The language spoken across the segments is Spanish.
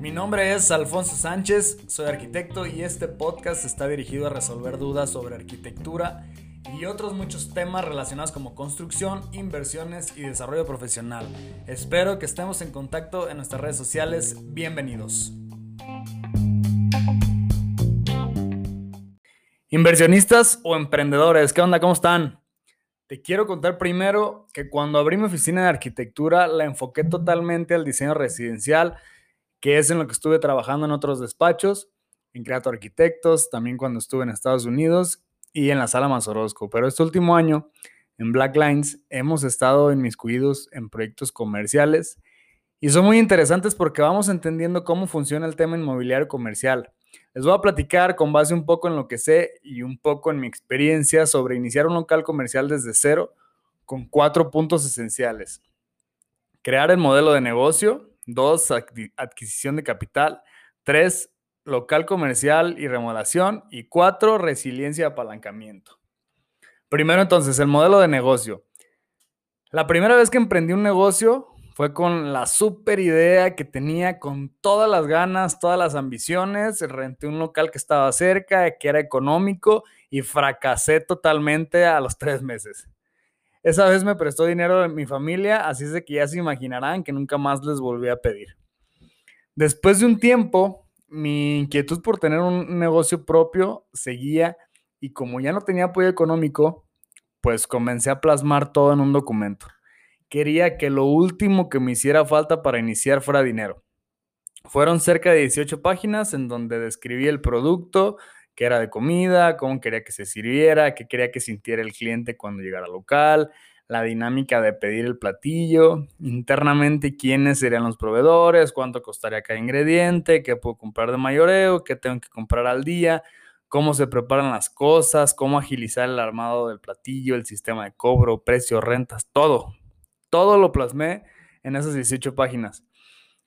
Mi nombre es Alfonso Sánchez, soy arquitecto y este podcast está dirigido a resolver dudas sobre arquitectura y otros muchos temas relacionados como construcción, inversiones y desarrollo profesional. Espero que estemos en contacto en nuestras redes sociales. Bienvenidos. Inversionistas o emprendedores, ¿qué onda? ¿Cómo están? Te quiero contar primero que cuando abrí mi oficina de arquitectura la enfoqué totalmente al diseño residencial, que es en lo que estuve trabajando en otros despachos, en Creato Arquitectos, también cuando estuve en Estados Unidos y en la sala Mazorosco. Pero este último año, en Black Lines, hemos estado inmiscuidos en proyectos comerciales y son muy interesantes porque vamos entendiendo cómo funciona el tema inmobiliario comercial. Les voy a platicar con base un poco en lo que sé y un poco en mi experiencia sobre iniciar un local comercial desde cero con cuatro puntos esenciales. Crear el modelo de negocio, dos, adquisición de capital, tres, local comercial y remodelación. Y cuatro, resiliencia y apalancamiento. Primero entonces, el modelo de negocio. La primera vez que emprendí un negocio fue con la super idea que tenía, con todas las ganas, todas las ambiciones. Renté un local que estaba cerca, que era económico y fracasé totalmente a los tres meses. Esa vez me prestó dinero de mi familia, así es de que ya se imaginarán que nunca más les volví a pedir. Después de un tiempo, mi inquietud por tener un negocio propio seguía y como ya no tenía apoyo económico, pues comencé a plasmar todo en un documento. Quería que lo último que me hiciera falta para iniciar fuera dinero. Fueron cerca de 18 páginas en donde describí el producto, que era de comida, cómo quería que se sirviera, qué quería que sintiera el cliente cuando llegara al local, la dinámica de pedir el platillo, internamente quiénes serían los proveedores, cuánto costaría cada ingrediente, qué puedo comprar de mayoreo, qué tengo que comprar al día, cómo se preparan las cosas, cómo agilizar el armado del platillo, el sistema de cobro, precios, rentas, todo. Todo lo plasmé en esas 18 páginas.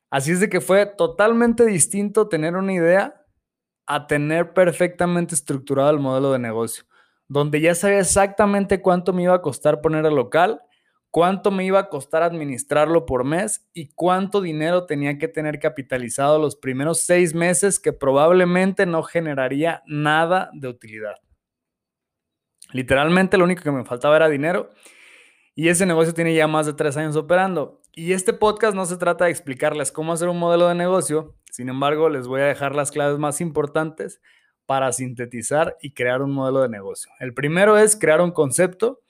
Así es de que fue totalmente distinto tener una idea a tener perfectamente estructurado el modelo de negocio donde ya sabía exactamente cuánto me iba a costar poner el local, cuánto me iba a costar administrarlo por mes y cuánto dinero tenía que tener capitalizado los primeros seis meses que probablemente no generaría nada de utilidad. Literalmente lo único que me faltaba era dinero y ese negocio tiene ya más de tres años operando. Y este podcast no se trata de explicarles cómo hacer un modelo de negocio, sin embargo les voy a dejar las claves más importantes para sintetizar y crear un modelo de negocio. El primero es crear un concepto,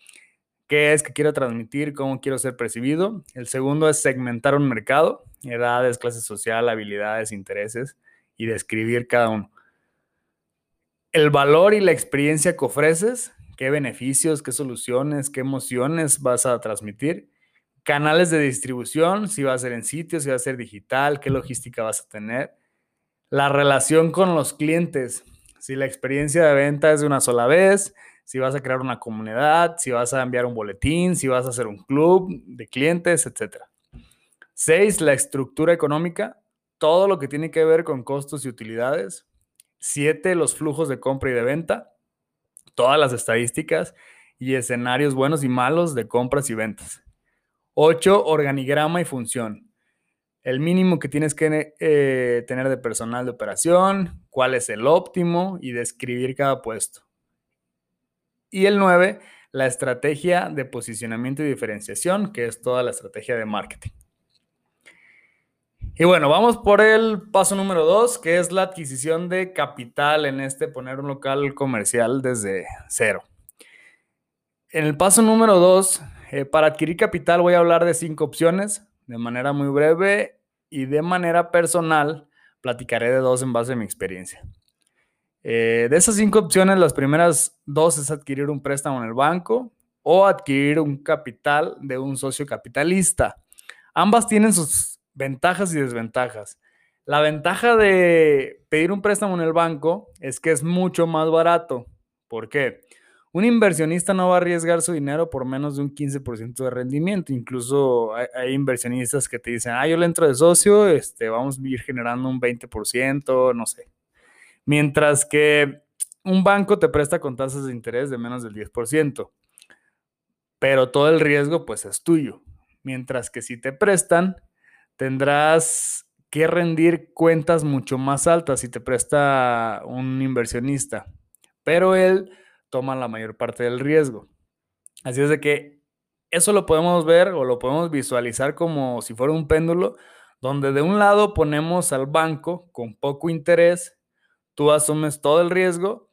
qué es que quiero transmitir, cómo quiero ser percibido. El segundo es segmentar un mercado, edades, clase social, habilidades, intereses y describir cada uno. El valor y la experiencia que ofreces, qué beneficios, qué soluciones, qué emociones vas a transmitir. Canales de distribución, si va a ser en sitio, si va a ser digital, qué logística vas a tener. La relación con los clientes, si la experiencia de venta es de una sola vez, si vas a crear una comunidad, si vas a enviar un boletín, si vas a hacer un club de clientes, etc. Seis, la estructura económica, todo lo que tiene que ver con costos y utilidades. Siete, los flujos de compra y de venta, todas las estadísticas y escenarios buenos y malos de compras y ventas. Ocho, organigrama y función el mínimo que tienes que eh, tener de personal de operación, cuál es el óptimo y describir cada puesto. Y el 9, la estrategia de posicionamiento y diferenciación, que es toda la estrategia de marketing. Y bueno, vamos por el paso número 2, que es la adquisición de capital en este poner un local comercial desde cero. En el paso número 2, eh, para adquirir capital voy a hablar de cinco opciones de manera muy breve y de manera personal platicaré de dos en base a mi experiencia. Eh, de esas cinco opciones, las primeras dos es adquirir un préstamo en el banco o adquirir un capital de un socio capitalista. Ambas tienen sus ventajas y desventajas. La ventaja de pedir un préstamo en el banco es que es mucho más barato. ¿Por qué? Un inversionista no va a arriesgar su dinero por menos de un 15% de rendimiento. Incluso hay, inversionistas que te dicen, ah, yo le entro de socio, este, vamos a ir generando un 20%, no sé. Mientras que un banco te presta con tasas de interés de menos del 10%. Pero todo el riesgo, pues, es tuyo. mientras que si te prestan, tendrás que rendir cuentas mucho más altas si te presta un inversionista, pero él toma la mayor parte del riesgo. Así es de que eso lo podemos ver o lo podemos visualizar como si fuera un péndulo, donde de un lado ponemos al banco con poco interés, tú asumes todo el riesgo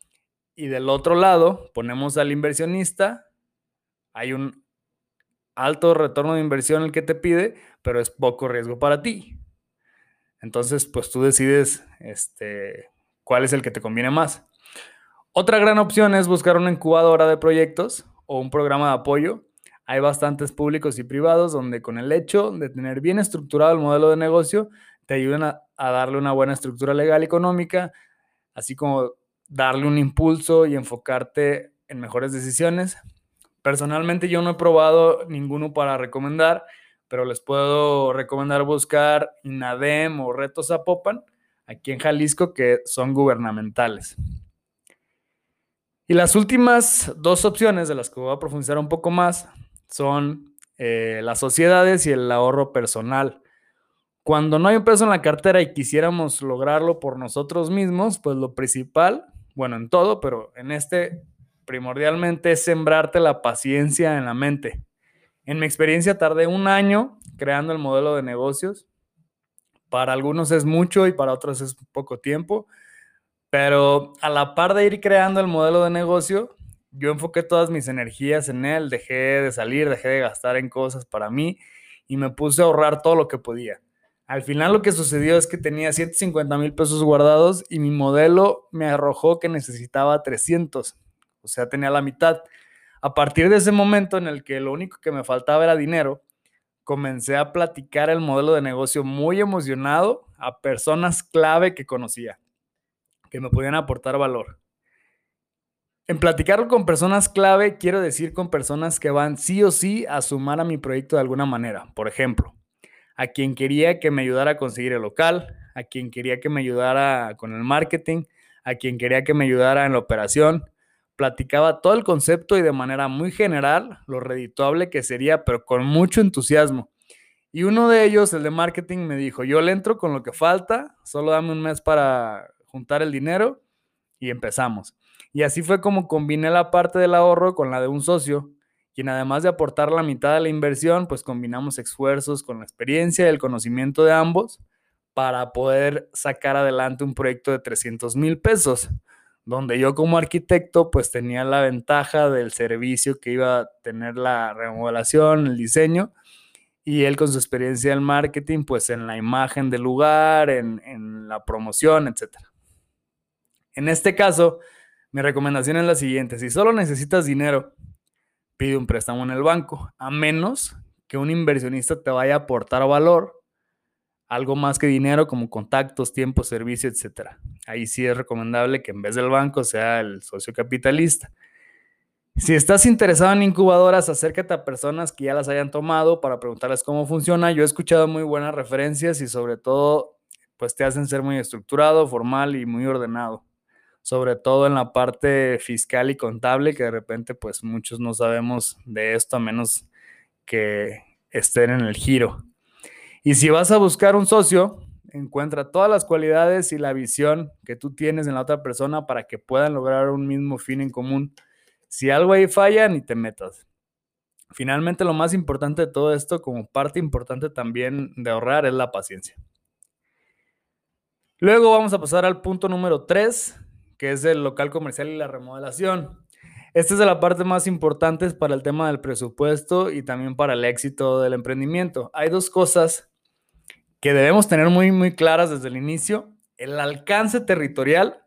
y del otro lado ponemos al inversionista, hay un alto retorno de inversión el que te pide, pero es poco riesgo para ti. Entonces, pues tú decides este, cuál es el que te conviene más. Otra gran opción es buscar una incubadora de proyectos o un programa de apoyo. Hay bastantes públicos y privados donde con el hecho de tener bien estructurado el modelo de negocio, te ayudan a, a darle una buena estructura legal y económica, así como darle un impulso y enfocarte en mejores decisiones. Personalmente yo no he probado ninguno para recomendar, pero les puedo recomendar buscar INADEM o Retos Zapopan aquí en Jalisco que son gubernamentales. Y las últimas dos opciones de las que voy a profundizar un poco más son eh, las sociedades y el ahorro personal. Cuando no hay un peso en la cartera y quisiéramos lograrlo por nosotros mismos, pues lo principal, bueno, en todo, pero en este primordialmente es sembrarte la paciencia en la mente. En mi experiencia tardé un año creando el modelo de negocios. Para algunos es mucho y para otros es poco tiempo, pero a la par de ir creando el modelo de negocio, yo enfoqué todas mis energías en él, dejé de salir, dejé de gastar en cosas para mí y me puse a ahorrar todo lo que podía. Al final lo que sucedió es que tenía 150 mil pesos guardados y mi modelo me arrojó que necesitaba 300, o sea, tenía la mitad. A partir de ese momento en el que lo único que me faltaba era dinero, comencé a platicar el modelo de negocio muy emocionado a personas clave que conocía, que me podían aportar valor. En platicarlo con personas clave, quiero decir con personas que van sí o sí a sumar a mi proyecto de alguna manera. Por ejemplo, a quien quería que me ayudara a conseguir el local, a quien quería que me ayudara con el marketing, a quien quería que me ayudara en la operación, platicaba todo el concepto y de manera muy general lo redituable que sería, pero con mucho entusiasmo. Y uno de ellos, el de marketing, me dijo, yo le entro con lo que falta, solo dame un mes para juntar el dinero y empezamos. Y así fue como combiné la parte del ahorro con la de un socio, quien además de aportar la mitad de la inversión, pues combinamos esfuerzos con la experiencia y el conocimiento de ambos para poder sacar adelante un proyecto de 300 mil pesos donde yo como arquitecto pues tenía la ventaja del servicio que iba a tener la remodelación, el diseño, y él con su experiencia en marketing pues en la imagen del lugar, en, la promoción, etc. En este caso, mi recomendación es la siguiente, si solo necesitas dinero, pide un préstamo en el banco, a menos que un inversionista te vaya a aportar valor algo más que dinero como contactos, tiempo, servicio, etc. Ahí sí es recomendable que en vez del banco sea el socio capitalista. Si estás interesado en incubadoras, acércate a personas que ya las hayan tomado para preguntarles cómo funciona. Yo he escuchado muy buenas referencias y sobre todo, pues te hacen ser muy estructurado, formal y muy ordenado. Sobre todo en la parte fiscal y contable, que de repente pues muchos no sabemos de esto a menos que estén en el giro. Y si vas a buscar un socio, encuentra todas las cualidades y la visión que tú tienes en la otra persona para que puedan lograr un mismo fin en común. Si algo ahí falla, ni te metas. Finalmente, lo más importante de todo esto, como parte importante también de ahorrar, es la paciencia. Luego vamos a pasar al punto número 3, que es el local comercial y la remodelación. Esta es la parte más importante para el tema del presupuesto y también para el éxito del emprendimiento. Hay dos cosas que debemos tener muy, muy claras desde el inicio. El alcance territorial,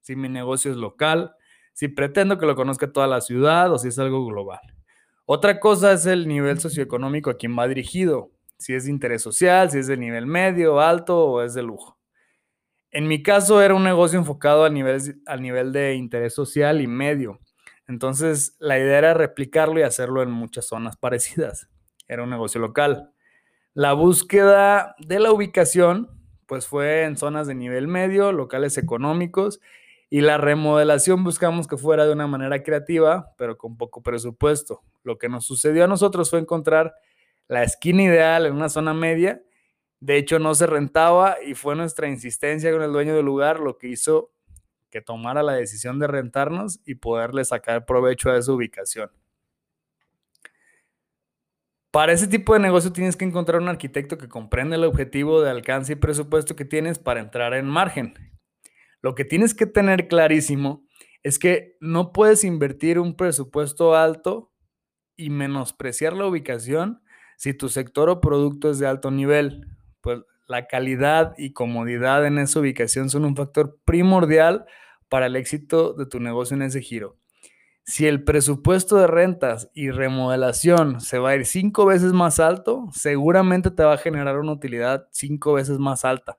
si mi negocio es local, si pretendo que lo conozca toda la ciudad o si es algo global. Otra cosa es el nivel socioeconómico a quien va dirigido, si es de interés social, si es de nivel medio, alto o es de lujo. En mi caso era un negocio enfocado al nivel, al nivel de interés social y medio. Entonces la idea era replicarlo y hacerlo en muchas zonas parecidas. Era un negocio local. La búsqueda de la ubicación, pues fue en zonas de nivel medio, locales económicos, y la remodelación buscamos que fuera de una manera creativa, pero con poco presupuesto. Lo que nos sucedió a nosotros fue encontrar la esquina ideal en una zona media. De hecho, no se rentaba y fue nuestra insistencia con el dueño del lugar lo que hizo que tomara la decisión de rentarnos y poderle sacar provecho a esa ubicación. Para ese tipo de negocio tienes que encontrar un arquitecto que comprenda el objetivo de alcance y presupuesto que tienes para entrar en margen. Lo que tienes que tener clarísimo es que no puedes invertir un presupuesto alto y menospreciar la ubicación si tu sector o producto es de alto nivel. Pues la calidad y comodidad en esa ubicación son un factor primordial para el éxito de tu negocio en ese giro. Si el presupuesto de rentas y remodelación se va a ir cinco veces más alto, seguramente te va a generar una utilidad cinco veces más alta,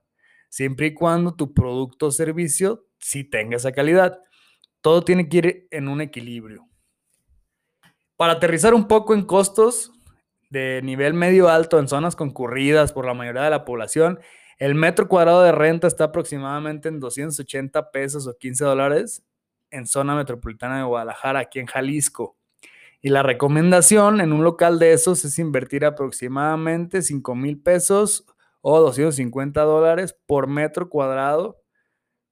siempre y cuando tu producto o servicio sí tenga esa calidad. Todo tiene que ir en un equilibrio. Para aterrizar un poco en costos de nivel medio alto en zonas concurridas por la mayoría de la población, el metro cuadrado de renta está aproximadamente en 280 pesos o 15 dólares en zona metropolitana de Guadalajara, aquí en Jalisco. Y la recomendación en un local de esos es invertir aproximadamente 5 mil pesos o 250 dólares por metro cuadrado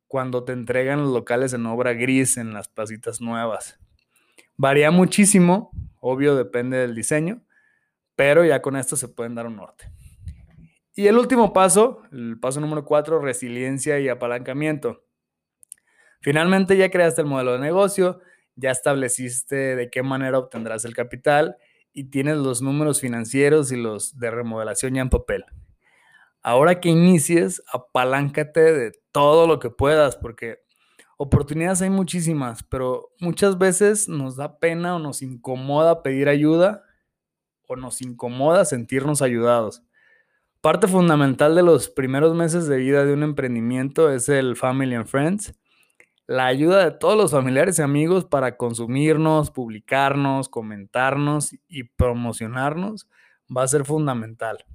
cuando te entregan los locales en obra gris en las placitas nuevas. Varía muchísimo, obvio depende del diseño, pero ya con esto se pueden dar un norte. Y el último paso, el paso número cuatro, resiliencia y apalancamiento. Finalmente ya creaste el modelo de negocio, ya estableciste de qué manera obtendrás el capital y tienes los números financieros y los de remodelación ya en papel. Ahora que inicies, apaláncate de todo lo que puedas, porque oportunidades hay muchísimas, pero muchas veces nos da pena o nos incomoda pedir ayuda o nos incomoda sentirnos ayudados. Parte fundamental de los primeros meses de vida de un emprendimiento es el Family and Friends la ayuda de todos los familiares y amigos para consumirnos, publicarnos, comentarnos y promocionarnos va a ser fundamental.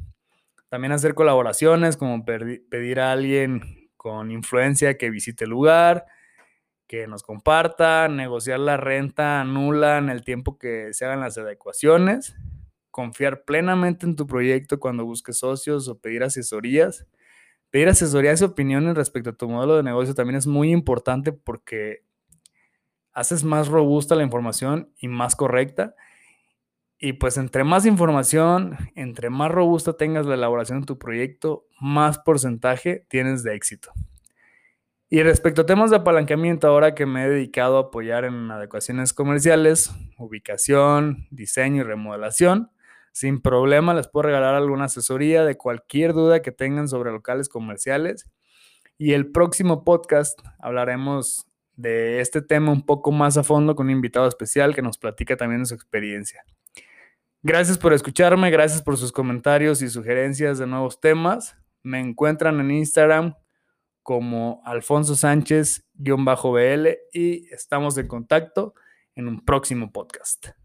También hacer colaboraciones como pedir a alguien con influencia que visite el lugar, que nos comparta, negociar la renta nula en el tiempo que se hagan las adecuaciones, confiar plenamente en tu proyecto cuando busques socios o pedir asesorías Pedir asesorías y opiniones respecto a tu modelo de negocio también es muy importante porque haces más robusta la información y más correcta. Y pues entre más información, entre más robusta tengas la elaboración de tu proyecto, más porcentaje tienes de éxito. Y respecto a temas de apalancamiento, ahora que me he dedicado a apoyar en adecuaciones comerciales, ubicación, diseño y remodelación, sin problema les puedo regalar alguna asesoría de cualquier duda que tengan sobre locales comerciales. Y el próximo podcast hablaremos de este tema un poco más a fondo con un invitado especial que nos platica también de su experiencia. Gracias por escucharme, gracias por sus comentarios y sugerencias de nuevos temas. Me encuentran en Instagram como Alfonso Sánchez-BL y estamos en contacto en un próximo podcast.